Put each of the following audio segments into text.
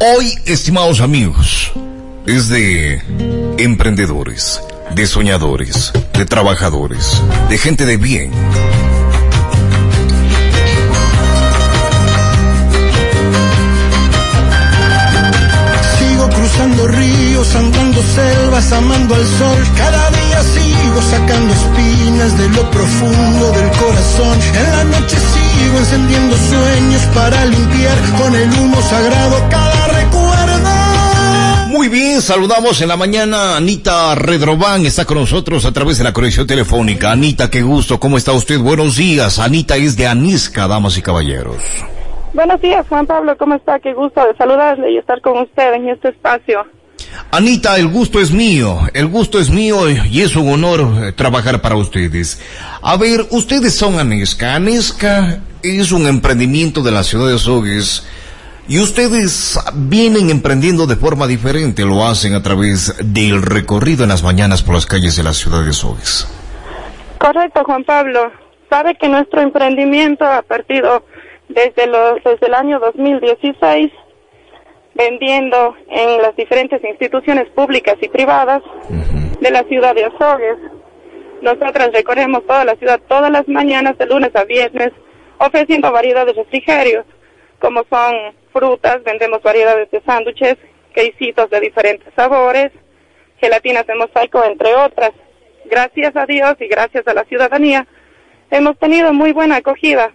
Hoy, estimados amigos, es de emprendedores, de soñadores, de trabajadores, de gente de bien. Sigo cruzando ríos, andando selvas, amando al sol. Cada día sigo sacando espinas de lo profundo del corazón. En la noche sigo encendiendo sueños para limpiar con el humo sagrado cada recuerdo. Muy bien, saludamos en la mañana Anita Redrobán, está con nosotros a través de la conexión telefónica. Anita, qué gusto, ¿cómo está usted? Buenos días. Anita es de Anisca, damas y caballeros. Buenos días, Juan Pablo, ¿cómo está? Qué gusto de saludarle y estar con usted en este espacio. Anita, el gusto es mío, el gusto es mío y es un honor eh, trabajar para ustedes. A ver, ustedes son Anesca. Anesca es un emprendimiento de la ciudad de Sogues y ustedes vienen emprendiendo de forma diferente, lo hacen a través del recorrido en las mañanas por las calles de la ciudad de Sogues. Correcto, Juan Pablo. Sabe que nuestro emprendimiento ha partido desde, los, desde el año 2016 vendiendo en las diferentes instituciones públicas y privadas de la ciudad de Azogues. Nosotras recorremos toda la ciudad todas las mañanas, de lunes a viernes, ofreciendo variedades de refrigerios, como son frutas, vendemos variedades de sándwiches, quesitos de diferentes sabores, gelatinas de mosaico, entre otras. Gracias a Dios y gracias a la ciudadanía, hemos tenido muy buena acogida.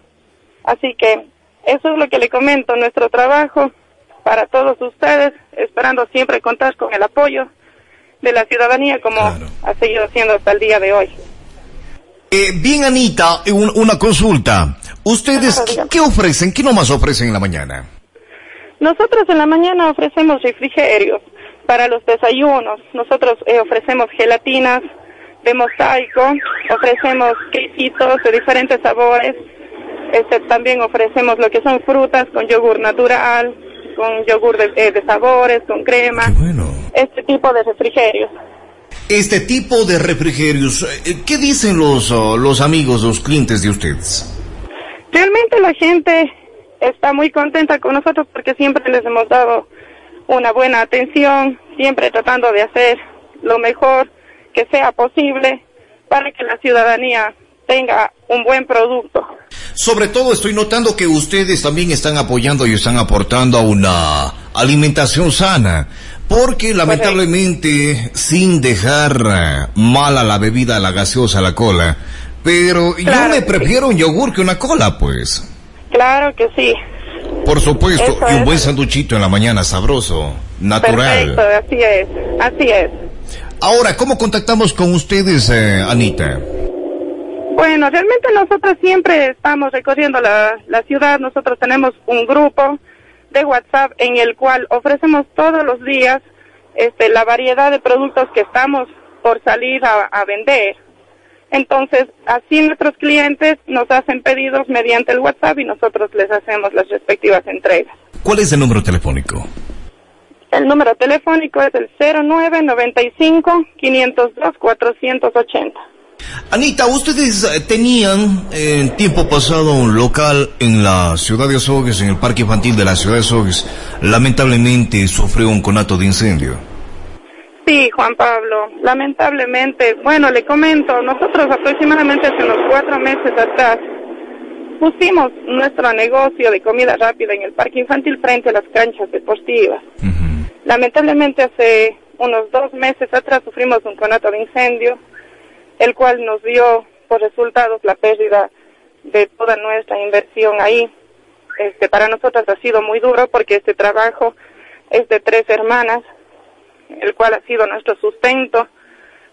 Así que eso es lo que le comento, nuestro trabajo para todos ustedes, esperando siempre contar con el apoyo de la ciudadanía como ha seguido siendo hasta el día de hoy. Eh, bien, Anita, un- una consulta. ¿Ustedes qué ofrecen? ¿Qué nomás ofrecen en la mañana? Nosotros en la mañana ofrecemos refrigerios para los desayunos. Nosotros eh, ofrecemos gelatinas de mosaico, ofrecemos quesitos de diferentes sabores. Este, también ofrecemos lo que son frutas con yogur natural, con yogur de, eh, de sabores, con crema, bueno. este tipo de refrigerios. Este tipo de refrigerios, eh, ¿qué dicen los, oh, los amigos, los clientes de ustedes? Realmente la gente está muy contenta con nosotros porque siempre les hemos dado una buena atención, siempre tratando de hacer lo mejor que sea posible para que la ciudadanía tenga un buen producto. Sobre todo estoy notando que ustedes también están apoyando y están aportando a una alimentación sana, porque lamentablemente sin dejar mala la bebida, la gaseosa, la cola, pero yo me sí. prefiero un yogur que una cola, pues. Claro que sí. Por supuesto, Eso y un es. buen sanduchito en la mañana sabroso, natural. Perfecto, así es, así es. Ahora, ¿cómo contactamos con ustedes, eh, Anita? Bueno, realmente nosotros siempre estamos recorriendo la, la ciudad. Nosotros tenemos un grupo de WhatsApp en el cual ofrecemos todos los días este, la variedad de productos que estamos por salir a, a vender. Entonces, así nuestros clientes nos hacen pedidos mediante el WhatsApp y nosotros les hacemos las respectivas entregas. ¿Cuál es el número telefónico? El número telefónico es el 0995 502 480. Anita, ustedes eh, tenían eh, en tiempo pasado un local en la ciudad de Azogues, en el parque infantil de la ciudad de Azogues. Lamentablemente sufrió un conato de incendio. Sí, Juan Pablo, lamentablemente, bueno, le comento, nosotros aproximadamente hace unos cuatro meses atrás pusimos nuestro negocio de comida rápida en el parque infantil frente a las canchas deportivas. Lamentablemente hace unos dos meses atrás sufrimos un conato de incendio, el cual nos dio por resultados la pérdida de toda nuestra inversión ahí. Este, para nosotros ha sido muy duro porque este trabajo es de tres hermanas, el cual ha sido nuestro sustento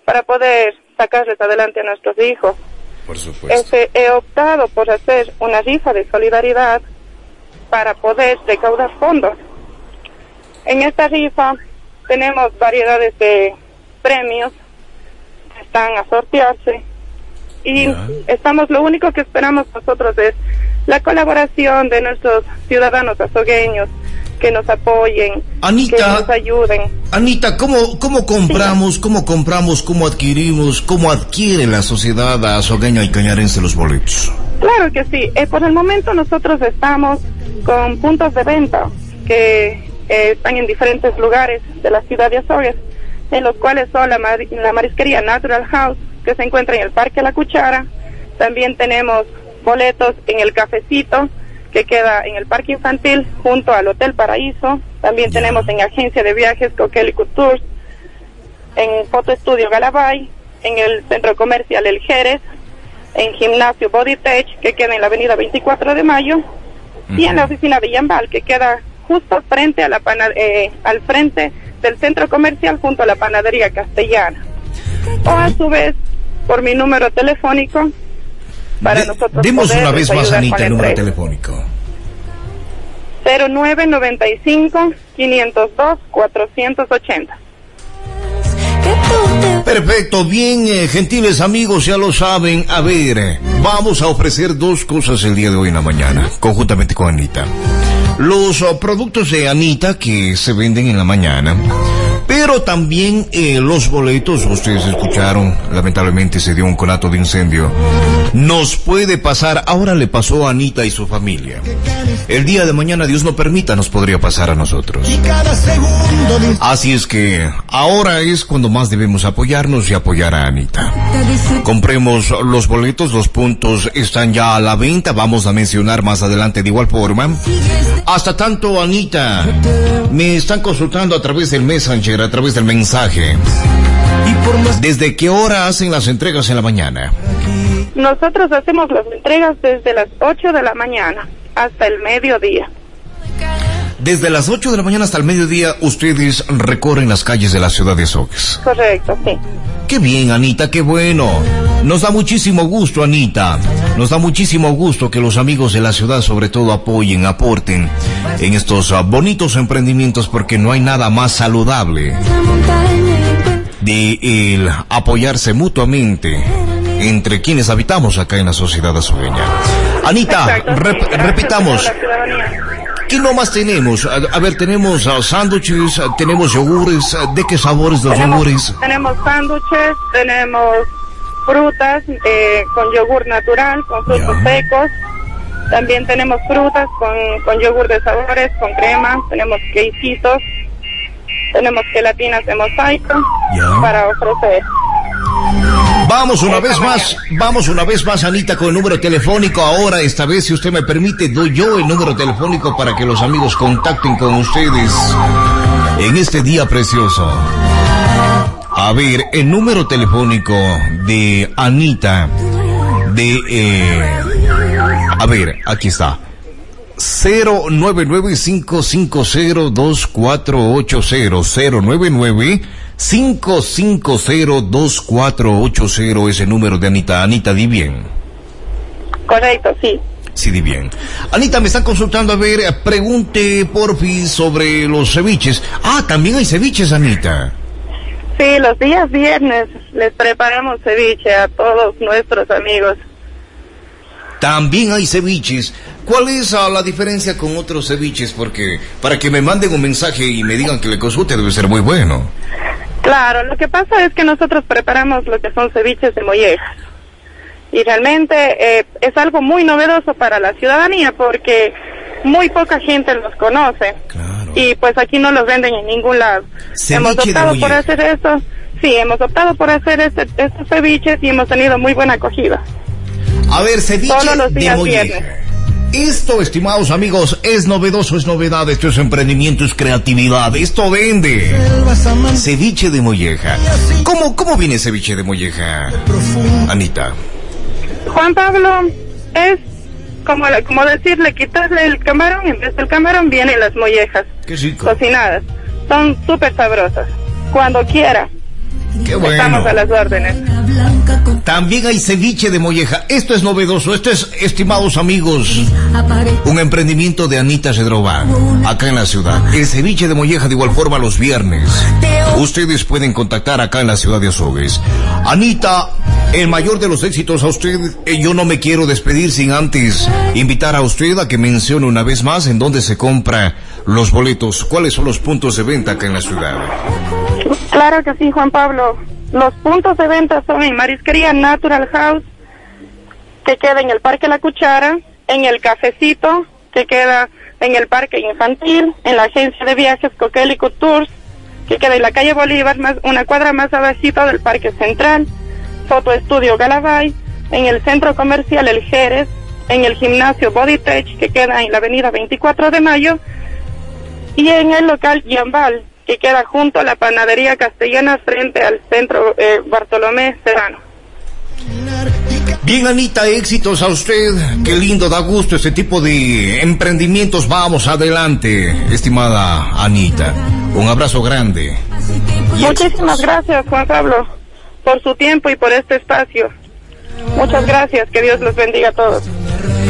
para poder sacarles adelante a nuestros hijos. Por supuesto. Este, he optado por hacer una rifa de solidaridad para poder recaudar fondos. En esta rifa tenemos variedades de premios están a sortearse y estamos lo único que esperamos nosotros es la colaboración de nuestros ciudadanos azogueños que nos apoyen, Anita. que nos ayuden. Anita, ¿cómo, cómo compramos, cómo compramos, cómo adquirimos, cómo adquiere la sociedad azogueña y cañarense los boletos? Claro que sí. Eh, por el momento nosotros estamos con puntos de venta que eh, están en diferentes lugares de la ciudad de Azogues, en los cuales son la, la marisquería Natural House, que se encuentra en el Parque La Cuchara. También tenemos boletos en el Cafecito, que queda en el Parque Infantil, junto al Hotel Paraíso. También tenemos en Agencia de Viajes Coquelicot Tours, en Foto Estudio Galabay, en el Centro Comercial El Jerez, en Gimnasio Body Tech, que queda en la Avenida 24 de Mayo, y en la oficina de Yambal, que queda justo frente a la eh, al frente del centro comercial junto a la panadería castellana. O a su vez, por mi número telefónico, para nosotros. Demos una vez más, Anita, el número telefónico. 0995 502 480. Perfecto, bien, eh, gentiles amigos, ya lo saben. A ver, eh, vamos a ofrecer dos cosas el día de hoy en la mañana, conjuntamente con Anita. Los oh, productos de Anita que se venden en la mañana pero también eh, los boletos, ustedes escucharon, lamentablemente se dio un conato de incendio. Nos puede pasar, ahora le pasó a Anita y su familia. El día de mañana, Dios no permita, nos podría pasar a nosotros. Así es que ahora es cuando más debemos apoyarnos y apoyar a Anita. Compremos los boletos, los puntos están ya a la venta, vamos a mencionar más adelante de igual forma. Hasta tanto, Anita, me están consultando a través del Messenger a través del mensaje. ¿Desde qué hora hacen las entregas en la mañana? Nosotros hacemos las entregas desde las 8 de la mañana hasta el mediodía. Desde las 8 de la mañana hasta el mediodía, ustedes recorren las calles de la ciudad de Soques. Correcto, sí. Qué bien, Anita, qué bueno. Nos da muchísimo gusto, Anita. Nos da muchísimo gusto que los amigos de la ciudad sobre todo apoyen, aporten en estos ah, bonitos emprendimientos porque no hay nada más saludable de el apoyarse mutuamente entre quienes habitamos acá en la sociedad azueña. Anita, repitamos. ¿Qué más tenemos? A, ver, tenemos uh, sándwiches, uh, tenemos yogures. Uh, ¿De qué sabores los yogures? Tenemos sándwiches, tenemos frutas eh, con yogur natural, con frutos secos. También tenemos frutas con, con yogur de sabores, con crema. Tenemos quesitos. Tenemos gelatinas de mosaico para ofrecer. Vamos una vez más, vamos una vez más, Anita, con el número telefónico. Ahora, esta vez, si usted me permite, doy yo el número telefónico para que los amigos contacten con ustedes en este día precioso. A ver, el número telefónico de Anita, de... Eh, a ver, aquí está. 099-550-2480. 099 5502480 es el número de Anita. Anita, di bien. Correcto, sí. Sí, di bien. Anita, me están consultando, a ver, pregunte porfi sobre los ceviches. Ah, también hay ceviches, Anita. Sí, los días viernes les preparamos ceviche a todos nuestros amigos. También hay ceviches. ¿Cuál es ah, la diferencia con otros ceviches? Porque para que me manden un mensaje y me digan que le consulte debe ser muy bueno. Claro, lo que pasa es que nosotros preparamos lo que son ceviches de mollejas. Y realmente eh, es algo muy novedoso para la ciudadanía porque muy poca gente los conoce. Y pues aquí no los venden en ningún lado. hemos optado por hacer esto. Sí, hemos optado por hacer este, estos ceviches y hemos tenido muy buena acogida. A ver, ceviche los días de molleja. Esto, estimados amigos, es novedoso, es novedad, esto es emprendimiento, es creatividad, esto vende. Ceviche de molleja. ¿Cómo, cómo viene ceviche de molleja, Anita? Juan Pablo, es como, como decirle, quitarle el camarón, en vez del camarón vienen las mollejas. Cocinadas. Son súper sabrosas. Cuando quiera. Qué bueno. Estamos a las órdenes. También hay ceviche de molleja. Esto es novedoso. Esto es, estimados amigos, un emprendimiento de Anita Cedrova, acá en la ciudad. El ceviche de molleja de igual forma los viernes. Ustedes pueden contactar acá en la ciudad de Azogues. Anita, el mayor de los éxitos a usted. Eh, yo no me quiero despedir sin antes invitar a usted a que mencione una vez más en dónde se compra los boletos. ¿Cuáles son los puntos de venta acá en la ciudad? Claro que sí, Juan Pablo. Los puntos de venta son en Marisquería Natural House, que queda en el Parque La Cuchara, en el Cafecito, que queda en el parque infantil, en la agencia de viajes Coquelico Tours, que queda en la calle Bolívar, más una cuadra más abajito del Parque Central, Foto Estudio Galabay, en el centro comercial El Jerez, en el gimnasio Bodytech, que queda en la avenida 24 de Mayo, y en el local Yambal, que queda junto a la panadería castellana frente al centro eh, Bartolomé Serrano. Bien, Anita, éxitos a usted. Qué lindo, da gusto este tipo de emprendimientos. Vamos adelante, estimada Anita. Un abrazo grande. Muchísimas gracias, Juan Pablo, por su tiempo y por este espacio. Muchas gracias. Que Dios los bendiga a todos.